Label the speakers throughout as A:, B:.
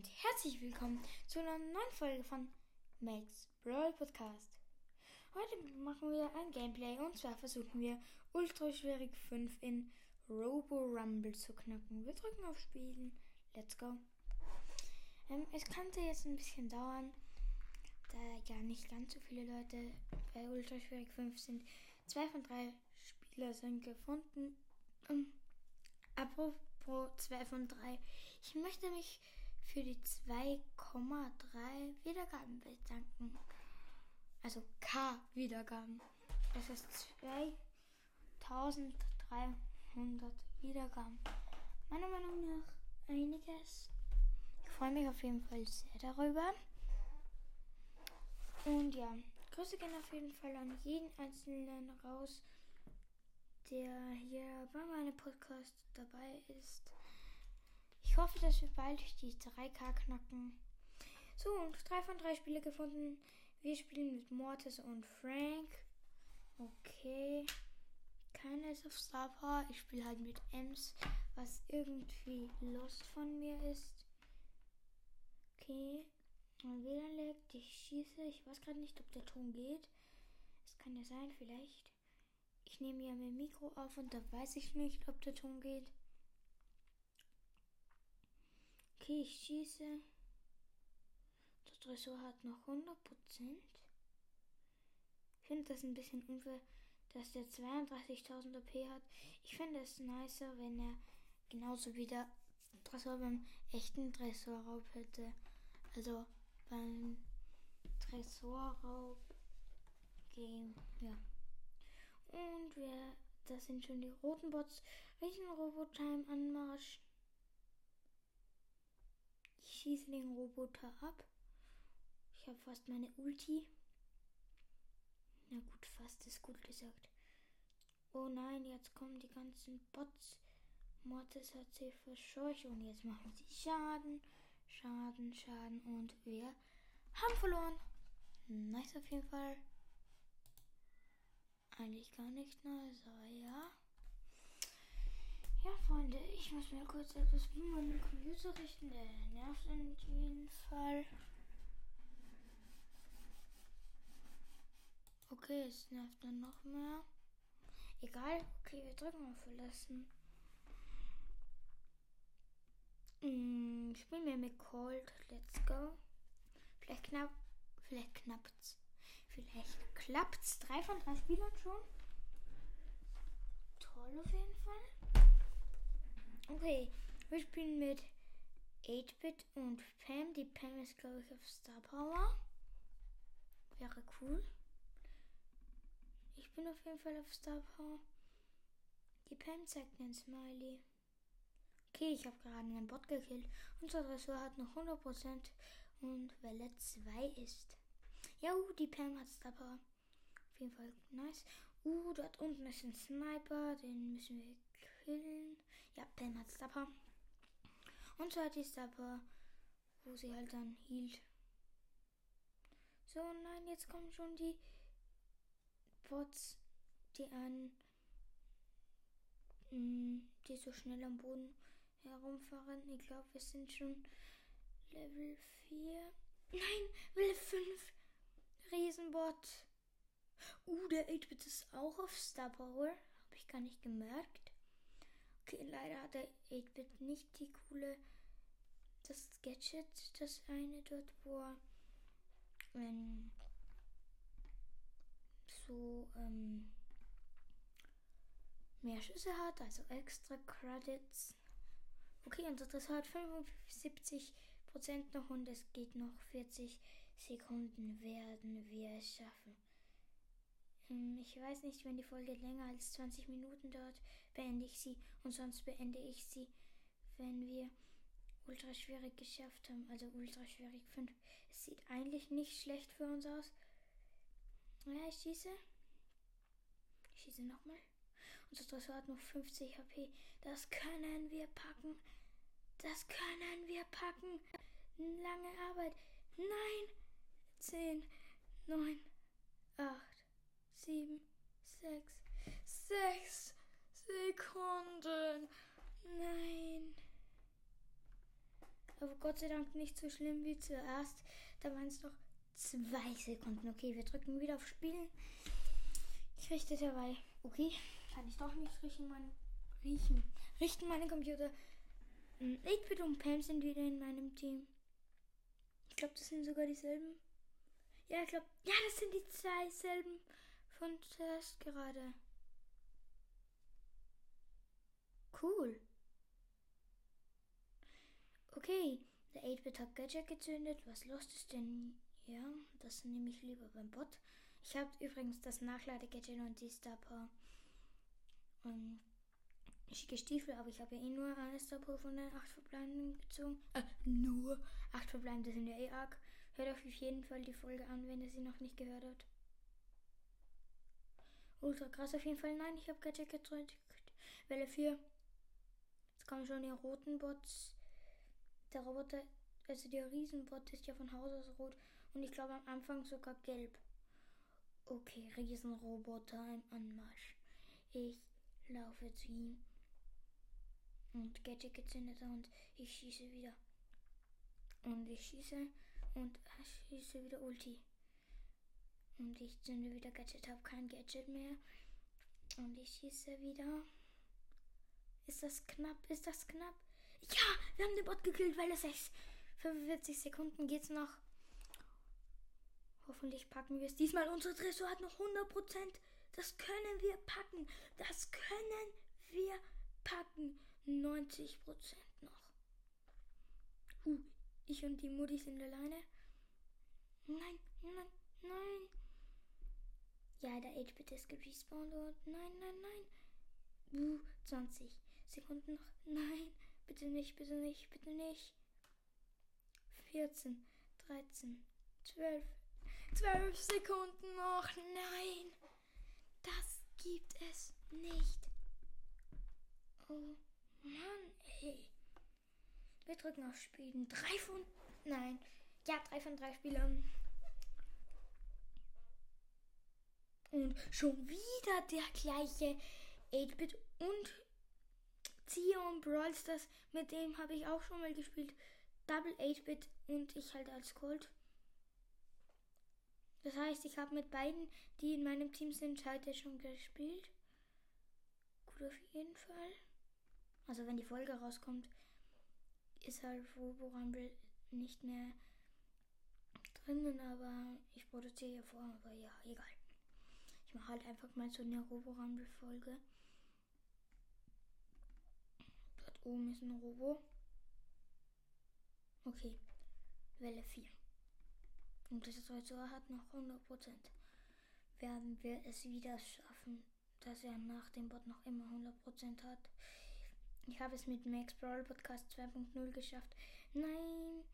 A: und herzlich willkommen zu einer neuen Folge von Max Brawl Podcast. Heute machen wir ein Gameplay und zwar versuchen wir Ultra Schwierig 5 in Robo Rumble zu knacken. Wir drücken auf Spielen. Let's go. Ähm, es könnte jetzt ein bisschen dauern, da ja nicht ganz so viele Leute bei Ultra Schwierig 5 sind. Zwei von drei Spieler sind gefunden. Ähm, apropos 2 von 3. Ich möchte mich für die 2,3 Wiedergaben bedanken. Also K Wiedergaben. Das ist 2300 Wiedergaben. Meiner Meinung nach einiges. Ich freue mich auf jeden Fall sehr darüber. Und ja, Grüße gehen auf jeden Fall an jeden Einzelnen raus, der hier bei meinem Podcast dabei ist. Ich hoffe, dass wir bald die 3K knacken. So, und 3 von 3 Spiele gefunden. Wir spielen mit Mortis und Frank. Okay. Keiner ist auf Star Power. Ich spiele halt mit Ems, was irgendwie Lust von mir ist. Okay. Mein WLAN leckt. Ich schieße. Ich weiß gerade nicht, ob der Ton geht. Es kann ja sein, vielleicht. Ich nehme ja mein Mikro auf und da weiß ich nicht, ob der Ton geht. Okay, ich schieße. Der Tresor hat noch 100%. Ich finde das ein bisschen unfair, dass der 32.000 OP hat. Ich finde es nicer, wenn er genauso wie der Tresor beim echten Tresorraub hätte. Also beim Tresorraub Game, ja. Und wir, das sind schon die roten Bots. Welchen Robotime Anmarsch? Ich schieße den Roboter ab. Ich habe fast meine Ulti. Na gut, fast ist gut gesagt. Oh nein, jetzt kommen die ganzen Bots. Mortis hat sie verscheucht und jetzt machen sie Schaden, Schaden, Schaden und wir haben verloren. Nice auf jeden Fall. Eigentlich gar nicht nice, aber ja. Ja, Freunde, ich muss mir kurz etwas um meinen Computer richten. Der nervt in jedem Fall. Okay, es nervt dann noch mehr. Egal, okay, wir drücken auf Verlassen. Hm, spielen wir mit Cold. Let's go. Vielleicht knapp. Vielleicht knappt's. Vielleicht klappt's. Drei von drei Spielern schon. Toll auf jeden Fall. Okay, wir spielen mit 8-Bit und Pam. Die Pam ist, glaube ich, auf Star Power. Wäre cool. Ich bin auf jeden Fall auf Star Power. Die Pam zeigt einen Smiley. Okay, ich habe gerade einen Bot gekillt. Unser Dressur hat noch 100% und Welle 2 ist. Ja, uh, die Pam hat Star Power. Auf jeden Fall nice. Uh, dort unten ist ein Sniper. Den müssen wir killen. Ja, Pam hat Star Power. Und so hat die Star Power, wo sie halt dann hielt. So, nein, jetzt kommen schon die Bots, die an die so schnell am Boden herumfahren. Ich glaube, wir sind schon Level 4. Nein, Level 5. Riesenbot. Uh, der 8-Bit ist auch auf Star Power. Habe ich gar nicht gemerkt. Leider hat der 8-Bit nicht die coole. Das Gadget, das eine dort, wo er ähm, so ähm, mehr Schüsse hat, also extra Credits. Okay, unser Dressur hat 75% noch und es geht noch 40 Sekunden werden wir es schaffen. Ähm, ich weiß nicht, wenn die Folge länger als 20 Minuten dauert, beende ich sie und sonst beende ich sie, wenn wir ultra schwierig geschafft haben, also ultra schwierig 5. Es sieht eigentlich nicht schlecht für uns aus. Ja, ich schieße. Ich schieße nochmal. Unser Dressur hat noch 50 HP. Das können wir packen. Das können wir packen. Lange Arbeit. Nein. 10, 9, 8, 7, 6, 6 Sekunden. Nein. Aber Gott sei Dank nicht so schlimm wie zuerst. Da waren es noch zwei Sekunden. Okay, wir drücken wieder auf Spielen. Ich richte dabei. Okay, kann ich doch nicht riechen, mein, riechen. Richten meine Computer. 8-Bit hm, und Pam sind wieder in meinem Team. Ich glaube, das sind sogar dieselben. Ja, ich glaube, ja, das sind die zwei selben von zuerst gerade. Cool. Okay, der 8-Bit hat Gadget gezündet. Was los ist denn? Ja, das nehme ich lieber beim Bot. Ich habe übrigens das Nachlade-Gadget und die Star Power. Und schicke Stiefel, aber ich habe ja eh nur eine Star Power von den 8 Verbleibenden gezogen. Äh, nur 8 Verbleibende sind ja eh arg. Hört auf jeden Fall die Folge an, wenn ihr sie noch nicht gehört habt. Ultra krass auf jeden Fall. Nein, ich habe Gadget gedrückt. Welle 4. Jetzt kommen schon die roten Bots. Der Roboter, also der Riesenbot ist ja von Haus aus rot und ich glaube am Anfang sogar gelb. Okay, Riesenroboter im Anmarsch. Ich laufe zu ihm. Und Gadget gezündet und ich schieße wieder. Und ich schieße und ich schieße wieder Ulti. Und ich zünde wieder Gadget, habe kein Gadget mehr. Und ich schieße wieder. Ist das knapp? Ist das knapp? Ja, wir haben den Bot gekillt, weil es 6. 45 Sekunden geht's noch. Hoffentlich packen wir es diesmal. Unser Tresor hat noch 100%. Das können wir packen. Das können wir packen. 90% noch. Uh, ich und die Mutti sind alleine. Nein, nein, nein. Ja, der 8-Bit ist gerespawnt und nein, nein, nein. Uh, 20. Sekunden noch. Nein, bitte nicht, bitte nicht, bitte nicht. 14, 13, 12, 12 Sekunden noch. Nein, das gibt es nicht. Oh Mann, ey. Wir drücken auf Spielen. Drei von. Nein. Ja, drei von drei Spielern. Und schon wieder der gleiche 8-Bit und Zio und Brawl Stars, mit dem habe ich auch schon mal gespielt. Double 8-Bit und ich halt als Colt. Das heißt, ich habe mit beiden, die in meinem Team sind, heute schon gespielt. Gut auf jeden Fall. Also wenn die Folge rauskommt, ist halt Robo nicht mehr drinnen, aber ich produziere ja vor, aber ja, egal. Ich mache halt einfach mal so eine Robo Rumble Folge. oben ist ein Robo. Okay. Welle 4. Und das Tresor hat noch 100%. Werden wir es wieder schaffen, dass er nach dem Bot noch immer 100% hat. Ich habe es mit Max Brawl Podcast 2.0 geschafft. Nein.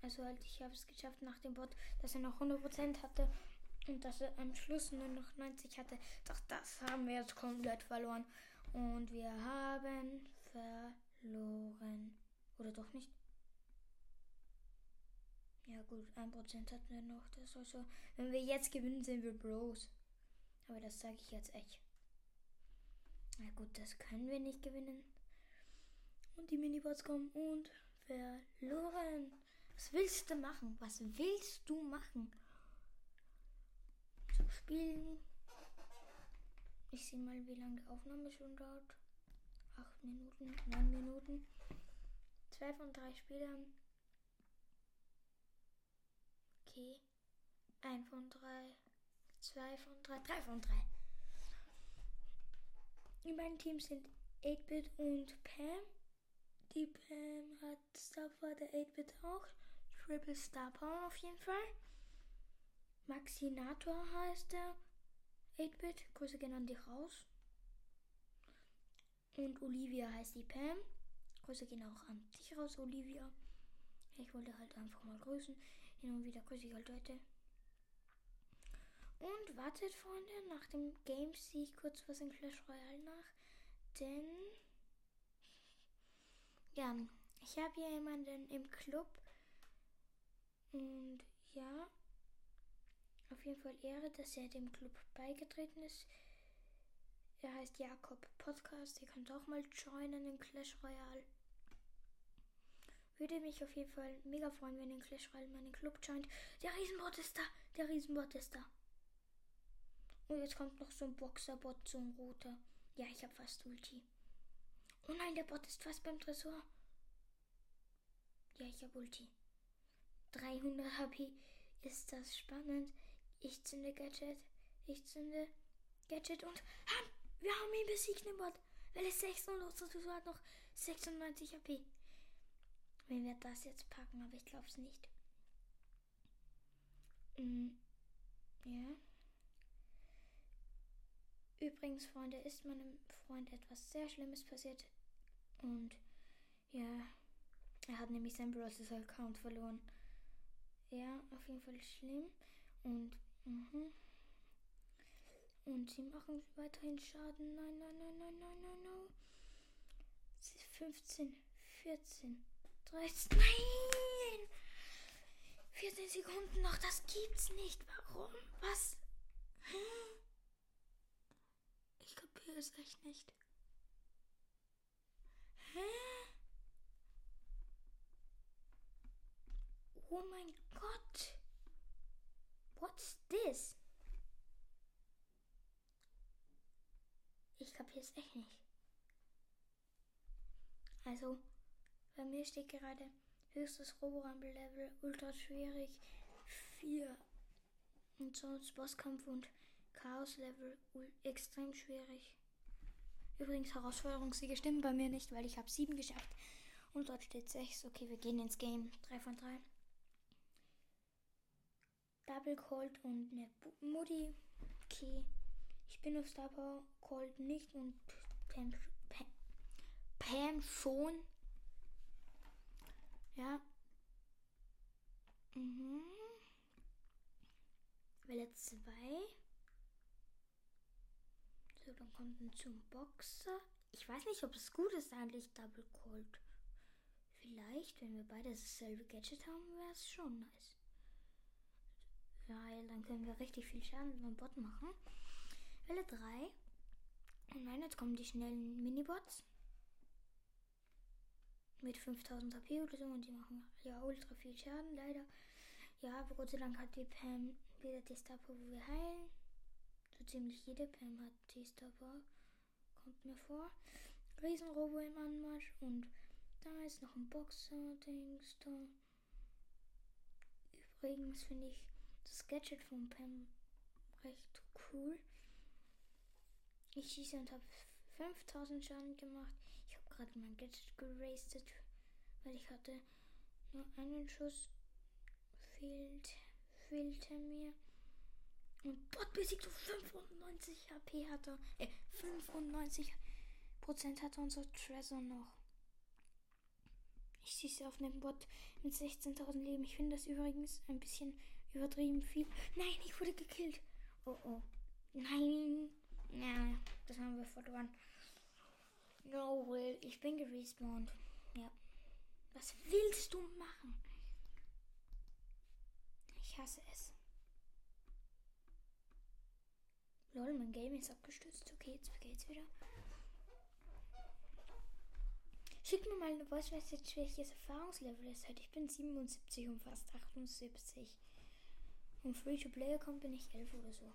A: Also halt, ich habe es geschafft nach dem Bot, dass er noch 100% hatte und dass er am Schluss nur noch 90 hatte. Doch das haben wir jetzt komplett verloren. Und wir haben verloren. Oder doch nicht? Ja gut, ein Prozent hatten wir noch. Das also, wenn wir jetzt gewinnen, sind wir Bros. Aber das sage ich jetzt echt. Na gut, das können wir nicht gewinnen. Und die Minibots kommen und verloren. Was willst du machen? Was willst du machen? Spielen ich sehe mal, wie lange die Aufnahme schon dauert. Acht Minuten, neun Minuten. Zwei von drei Spielern. Okay. Ein von drei. Zwei von drei. Drei von drei. In meinem Team sind 8-Bit und Pam. Die Pam hat Star der 8-Bit auch. Triple Star Power auf jeden Fall. Maxinator heißt er. 8-Bit, Grüße gehen an dich raus. Und Olivia heißt die Pam. Grüße gehen auch an dich raus, Olivia. Ich wollte halt einfach mal grüßen. Hin und wieder grüße ich halt Leute. Und wartet, Freunde, nach dem Game ziehe ich kurz was in Clash Royale nach. Denn. Ja, ich habe hier jemanden im Club. Und ja, auf jeden Fall Ehre, dass er dem Club beigetreten ist. Er heißt Jakob Podcast. Ihr könnt auch mal joinen in Clash Royale. würde mich auf jeden Fall mega freuen, wenn in Clash Royale meinen Club joint. Der Riesenbot ist da. Der Riesenbot ist da. Und jetzt kommt noch so ein Boxerbot, so ein roter. Ja, ich habe fast Ulti. Oh nein, der Bot ist fast beim Tresor. Ja, ich habe Ulti. 300 HP. Ist das spannend? Ich zünde Gadget. Ich zünde Gadget und haben, wir haben ihn besiegt, den Bot. Weil es 600 Tresor hat noch 96 HP. Wenn wir das jetzt packen, aber ich glaube es nicht. Mhm. Ja. Übrigens, Freunde, ist meinem Freund etwas sehr Schlimmes passiert. Und ja, er hat nämlich sein Browser Account verloren. Ja, auf jeden Fall schlimm. Und, mhm. Und sie machen weiterhin Schaden. Nein, nein, nein, nein, nein, nein, nein. 15, 14, 13. Nein! 14 Sekunden noch, das gibt's nicht. Warum? Was? Ich kapiere es echt nicht. Hä? Oh mein Gott. What's this? Ich kapiere es echt nicht. Also, bei mir steht gerade höchstes Roborumble-Level, ultra schwierig, 4. Und sonst Bosskampf und Chaos-Level, extrem schwierig. Übrigens, Herausforderungssiege stimmen bei mir nicht, weil ich habe 7 geschafft. Und dort steht 6. Okay, wir gehen ins Game. 3 von 3. Double Cold und eine Mutti. Okay. Ich bin auf Power Cold nicht und Pam, Pam, Pam schon. Ja. Mhm. Welle 2. So, dann kommt ein zum Boxer. Ich weiß nicht, ob es gut ist eigentlich, Double Cold. Vielleicht, wenn wir beide dasselbe Gadget haben, wäre es schon nice. Weil dann können wir richtig viel Schaden mit dem Bot machen. Welle 3. Und nein, jetzt kommen die schnellen Minibots. Mit 5000 HP oder so und die machen ja ultra viel Schaden, leider. Ja, aber Gott sei Dank hat die Pam wieder die Star wo wir heilen. So ziemlich jede Pam hat die Star Kommt mir vor. Riesenrobo im Anmarsch und da ist noch ein Boxer-Dings da. Übrigens finde ich das Gadget von Pam recht cool. Ich schieße und habe 5000 Schaden gemacht. Ich habe gerade mein Gadget gerastet, weil ich hatte nur einen Schuss. Fehlt, fehlte mir. Und Bot besiegt so 95 HP hat er. Äh, 95 Prozent hat unser Treasure noch. Ich schieße auf einen Bot mit 16.000 Leben. Ich finde das übrigens ein bisschen übertrieben viel. Nein, ich wurde gekillt. Oh oh. Nein. Ja, das haben wir verloren. No will. Ich bin gerespawnt. Ja. Was willst du machen? Ich hasse es. Lol, mein Game ist abgestürzt. Okay, jetzt geht's wieder. Schick mir mal eine Voice Message, welches Erfahrungslevel es hat. Ich bin 77 und fast 78. Und Free to Play kommt bin ich 11 oder so.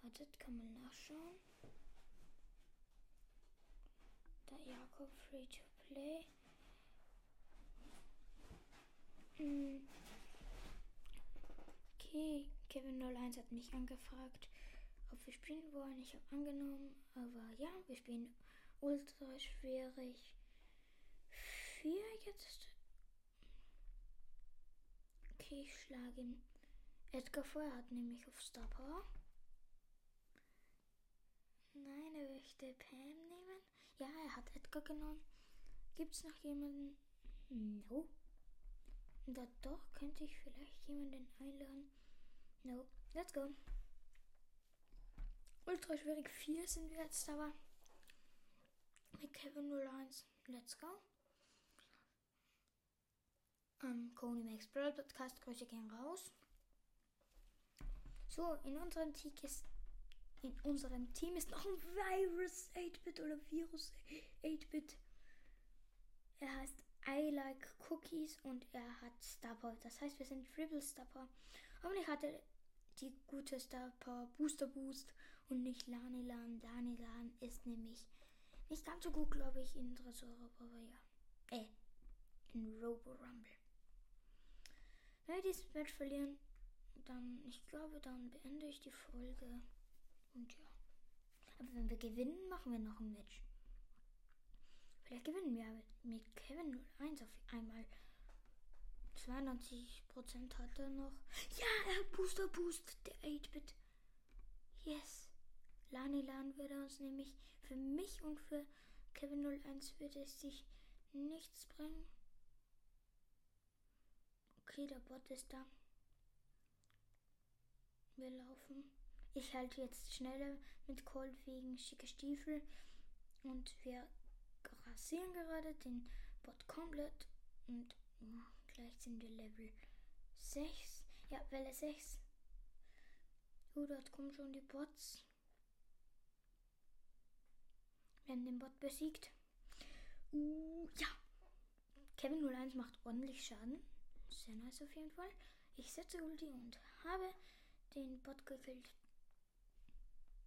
A: Wartet, kann man nachschauen. Da Jakob Free to Play. Hm. Okay, Kevin 01 hat mich angefragt, ob wir spielen wollen. Ich habe angenommen, aber ja, wir spielen ultra schwierig. Vier jetzt. Okay, ich schlage ihn. Edgar vorher hat nämlich auf Star Power. Nein, er möchte Pam nehmen. Ja, er hat Edgar genommen. Gibt es noch jemanden? No. Da doch, könnte ich vielleicht jemanden einladen. No. Let's go. Ultra schwierig 4 sind wir jetzt aber. Mit Kevin 01. Let's go. Ähm, Coney Max Brawl Podcast. Grüße gehen raus. So, in unserem Team ist in unserem Team ist noch ein Virus 8-Bit oder Virus 8-Bit. Er heißt I like Cookies und er hat Star Power. Das heißt, wir sind Triple Star Power. Hoffentlich hat er die gute Star Power Booster Boost und nicht Lanilan. Lanilan ist nämlich nicht ganz so gut, glaube ich, in Tresor, aber ja. Äh, in Robo Rumble. Wenn wir dieses Match verlieren, dann, ich glaube, dann beende ich die Folge. Und ja. Aber wenn wir gewinnen, machen wir noch ein Match. Vielleicht gewinnen wir mit Kevin 01 auf einmal. 92% hat er noch. Ja, er hat Booster Boost, der 8-Bit. Yes. Lani Lan würde uns nämlich für mich und für Kevin 01 würde es sich nichts bringen. Okay, der Bot ist da. Wir laufen. Ich halte jetzt schneller mit Cold wegen schicke Stiefel. Und wir rasieren gerade den Bot komplett. Und oh, gleich sind wir Level 6. Ja, Welle 6. Oh, dort kommen schon die Bots. Wir haben den Bot besiegt. Uh, ja. Kevin 01 macht ordentlich Schaden. Sehr nice auf jeden Fall. Ich setze Ulti und habe den Bot gekillt.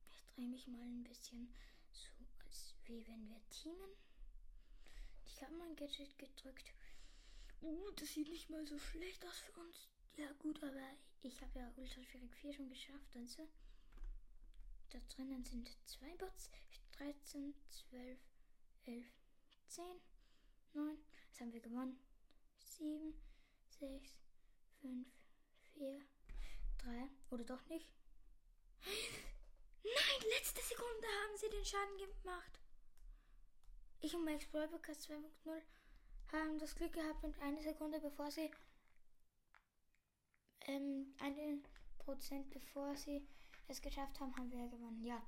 A: Ich drehe mich mal ein bisschen so, als wie wenn wir teamen. Ich habe mein Gadget gedrückt. Uh, das sieht nicht mal so schlecht aus für uns. Ja gut, aber ich habe ja Ultra Schwierig 4 schon geschafft, also. Da drinnen sind zwei Bots. 13, 12, 11, 10, 9. Das haben wir gewonnen. 7, 6, 5, 4, 3. Oder doch nicht? Nein, letzte Sekunde haben sie den Schaden gemacht. Ich und Brawl Podcast 2.0 haben das Glück gehabt und eine Sekunde bevor sie ähm, eine Prozent bevor sie es geschafft haben, haben wir gewonnen. Ja.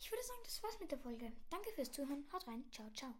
A: Ich würde sagen, das war's mit der Folge. Danke fürs Zuhören. Haut rein. Ciao, ciao.